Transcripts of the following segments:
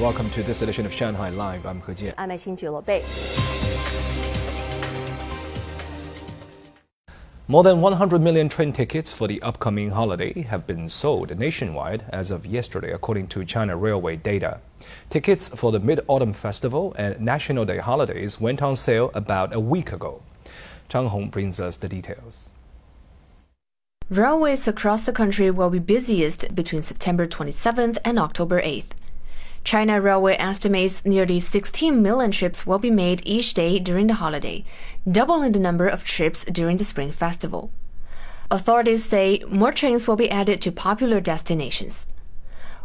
Welcome to this edition of Shanghai Live. I'm He Jian. I'm Xin Bei. More than 100 million train tickets for the upcoming holiday have been sold nationwide as of yesterday, according to China Railway data. Tickets for the Mid Autumn Festival and National Day holidays went on sale about a week ago. Zhang Hong brings us the details. Railways across the country will be busiest between September 27th and October 8th. China Railway estimates nearly 16 million trips will be made each day during the holiday, doubling the number of trips during the Spring Festival. Authorities say more trains will be added to popular destinations.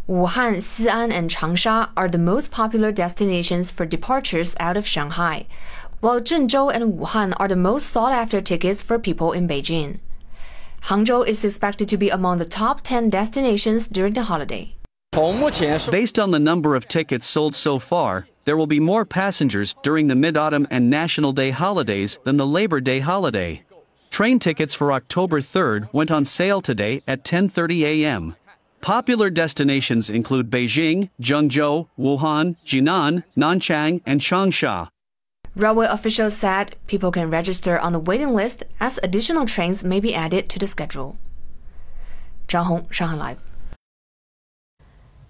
Wuhan, Xi'an, and Changsha are the most popular destinations for departures out of Shanghai, while Zhengzhou and Wuhan are the most sought after tickets for people in Beijing. Hangzhou is expected to be among the top 10 destinations during the holiday. Based on the number of tickets sold so far, there will be more passengers during the Mid Autumn and National Day holidays than the Labor Day holiday. Train tickets for October 3rd went on sale today at 10:30 a.m. Popular destinations include Beijing, Zhengzhou, Wuhan, Jinan, Nanchang, and Changsha. Railway officials said people can register on the waiting list as additional trains may be added to the schedule. Zhang Hong, Shanghai Live.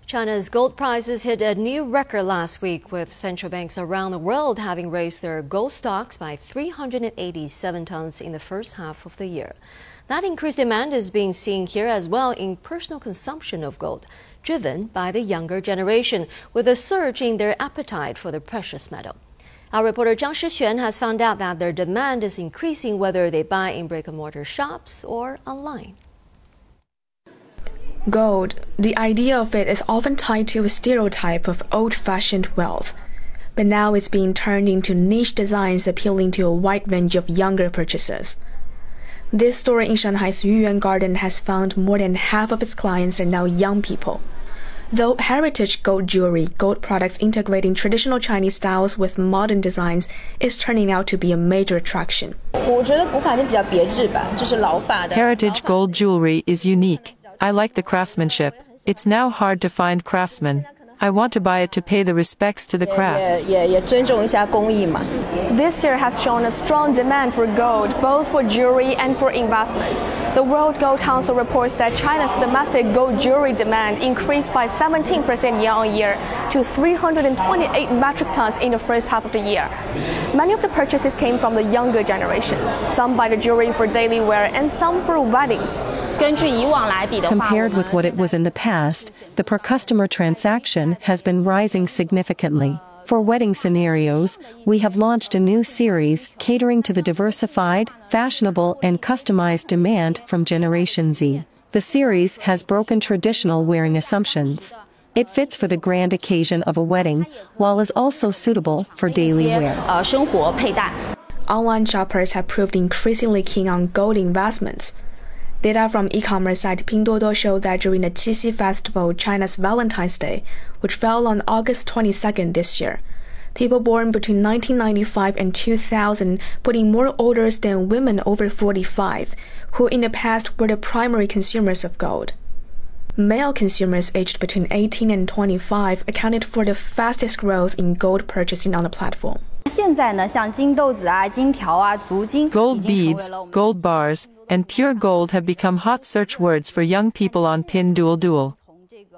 China's gold prices hit a new record last week, with central banks around the world having raised their gold stocks by 387 tons in the first half of the year. That increased demand is being seen here as well in personal consumption of gold, driven by the younger generation, with a surge in their appetite for the precious metal. Our reporter Zhang Shixuan has found out that their demand is increasing whether they buy in brick and mortar shops or online. Gold, the idea of it is often tied to a stereotype of old fashioned wealth. But now it's being turned into niche designs appealing to a wide range of younger purchasers. This store in Shanghai's Yuyuan Garden has found more than half of its clients are now young people. Though heritage gold jewelry, gold products integrating traditional Chinese styles with modern designs is turning out to be a major attraction. Heritage gold jewelry is unique. I like the craftsmanship. It's now hard to find craftsmen. I want to buy it to pay the respects to the crafts. This year has shown a strong demand for gold, both for jewelry and for investment. The World Gold Council reports that China's domestic gold jewelry demand increased by 17% year on year to 328 metric tons in the first half of the year. Many of the purchases came from the younger generation. Some buy the jewelry for daily wear and some for weddings. Compared with what it was in the past, the per customer transaction has been rising significantly. For wedding scenarios, we have launched a new series catering to the diversified, fashionable, and customized demand from Generation Z. The series has broken traditional wearing assumptions. It fits for the grand occasion of a wedding, while is also suitable for daily wear. Uh, Online shoppers have proved increasingly keen on gold investments. Data from e-commerce site Pinduoduo show that during the Qixi Festival, China's Valentine's Day, which fell on August 22nd this year, people born between 1995 and 2000 put in more orders than women over 45, who in the past were the primary consumers of gold. Male consumers aged between 18 and 25 accounted for the fastest growth in gold purchasing on the platform. Gold beads, gold bars, and pure gold have become hot search words for young people on Pinduoduo.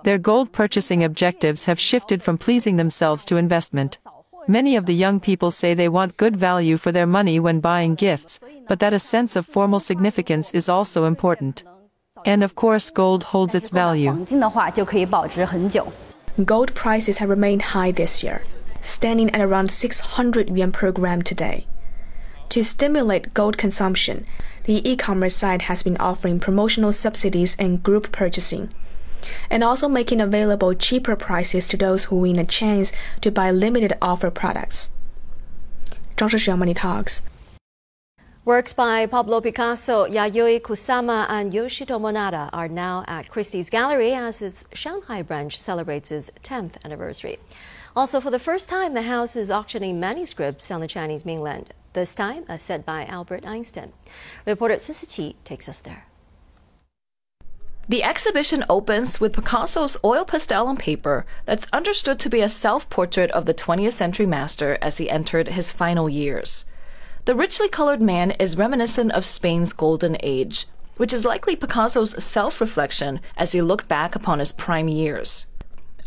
Their gold purchasing objectives have shifted from pleasing themselves to investment. Many of the young people say they want good value for their money when buying gifts, but that a sense of formal significance is also important. And of course, gold holds its value. Gold prices have remained high this year, standing at around 600 yuan per gram today. To stimulate gold consumption, the e commerce site has been offering promotional subsidies and group purchasing, and also making available cheaper prices to those who win a chance to buy limited offer products. Zhang Shixuan Money Talks. Works by Pablo Picasso, Yayoi Kusama, and Yoshitomo Nara are now at Christie's Gallery as its Shanghai branch celebrates its 10th anniversary. Also, for the first time, the house is auctioning manuscripts on the Chinese mainland this time a set by Albert Einstein. Reporter Sissy takes us there. The exhibition opens with Picasso's oil pastel on paper that's understood to be a self portrait of the 20th century master as he entered his final years. The richly colored man is reminiscent of Spain's golden age, which is likely Picasso's self reflection as he looked back upon his prime years.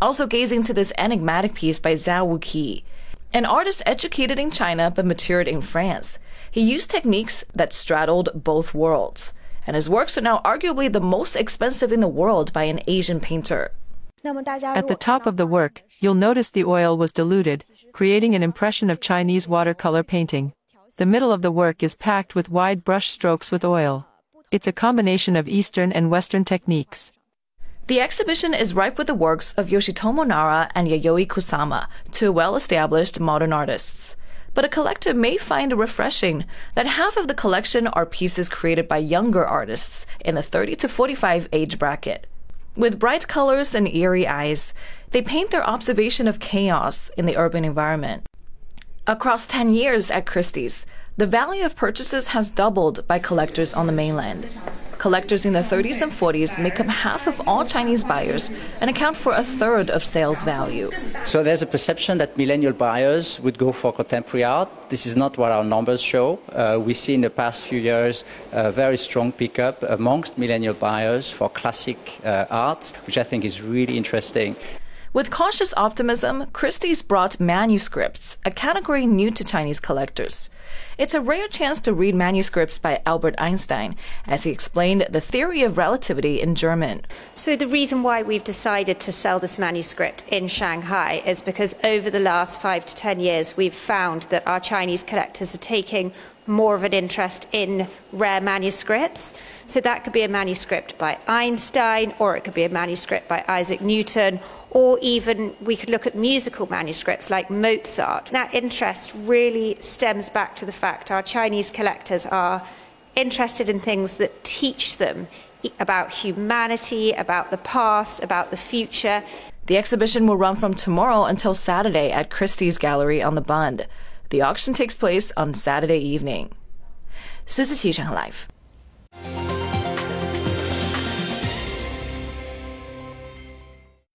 Also gazing to this enigmatic piece by Zhao Wuqi, an artist educated in China but matured in France. He used techniques that straddled both worlds and his works are now arguably the most expensive in the world by an Asian painter. At the top of the work, you'll notice the oil was diluted, creating an impression of Chinese watercolor painting. The middle of the work is packed with wide brush strokes with oil. It's a combination of Eastern and Western techniques. The exhibition is ripe with the works of Yoshitomo Nara and Yayoi Kusama, two well-established modern artists but a collector may find refreshing that half of the collection are pieces created by younger artists in the 30 to 45 age bracket. With bright colors and eerie eyes, they paint their observation of chaos in the urban environment. Across 10 years at Christie's, the value of purchases has doubled by collectors on the mainland. Collectors in the 30s and 40s make up half of all Chinese buyers and account for a third of sales value. So there's a perception that millennial buyers would go for contemporary art. This is not what our numbers show. Uh, we see in the past few years a very strong pickup amongst millennial buyers for classic uh, art, which I think is really interesting. With cautious optimism, Christie's brought manuscripts, a category new to Chinese collectors. It's a rare chance to read manuscripts by Albert Einstein as he explained the theory of relativity in German. So, the reason why we've decided to sell this manuscript in Shanghai is because over the last five to ten years, we've found that our Chinese collectors are taking more of an interest in rare manuscripts. So that could be a manuscript by Einstein, or it could be a manuscript by Isaac Newton, or even we could look at musical manuscripts like Mozart. That interest really stems back to the fact our Chinese collectors are interested in things that teach them about humanity, about the past, about the future. The exhibition will run from tomorrow until Saturday at Christie's Gallery on the Bund. The auction takes place on Saturday evening. 苏思琪，上海 Live。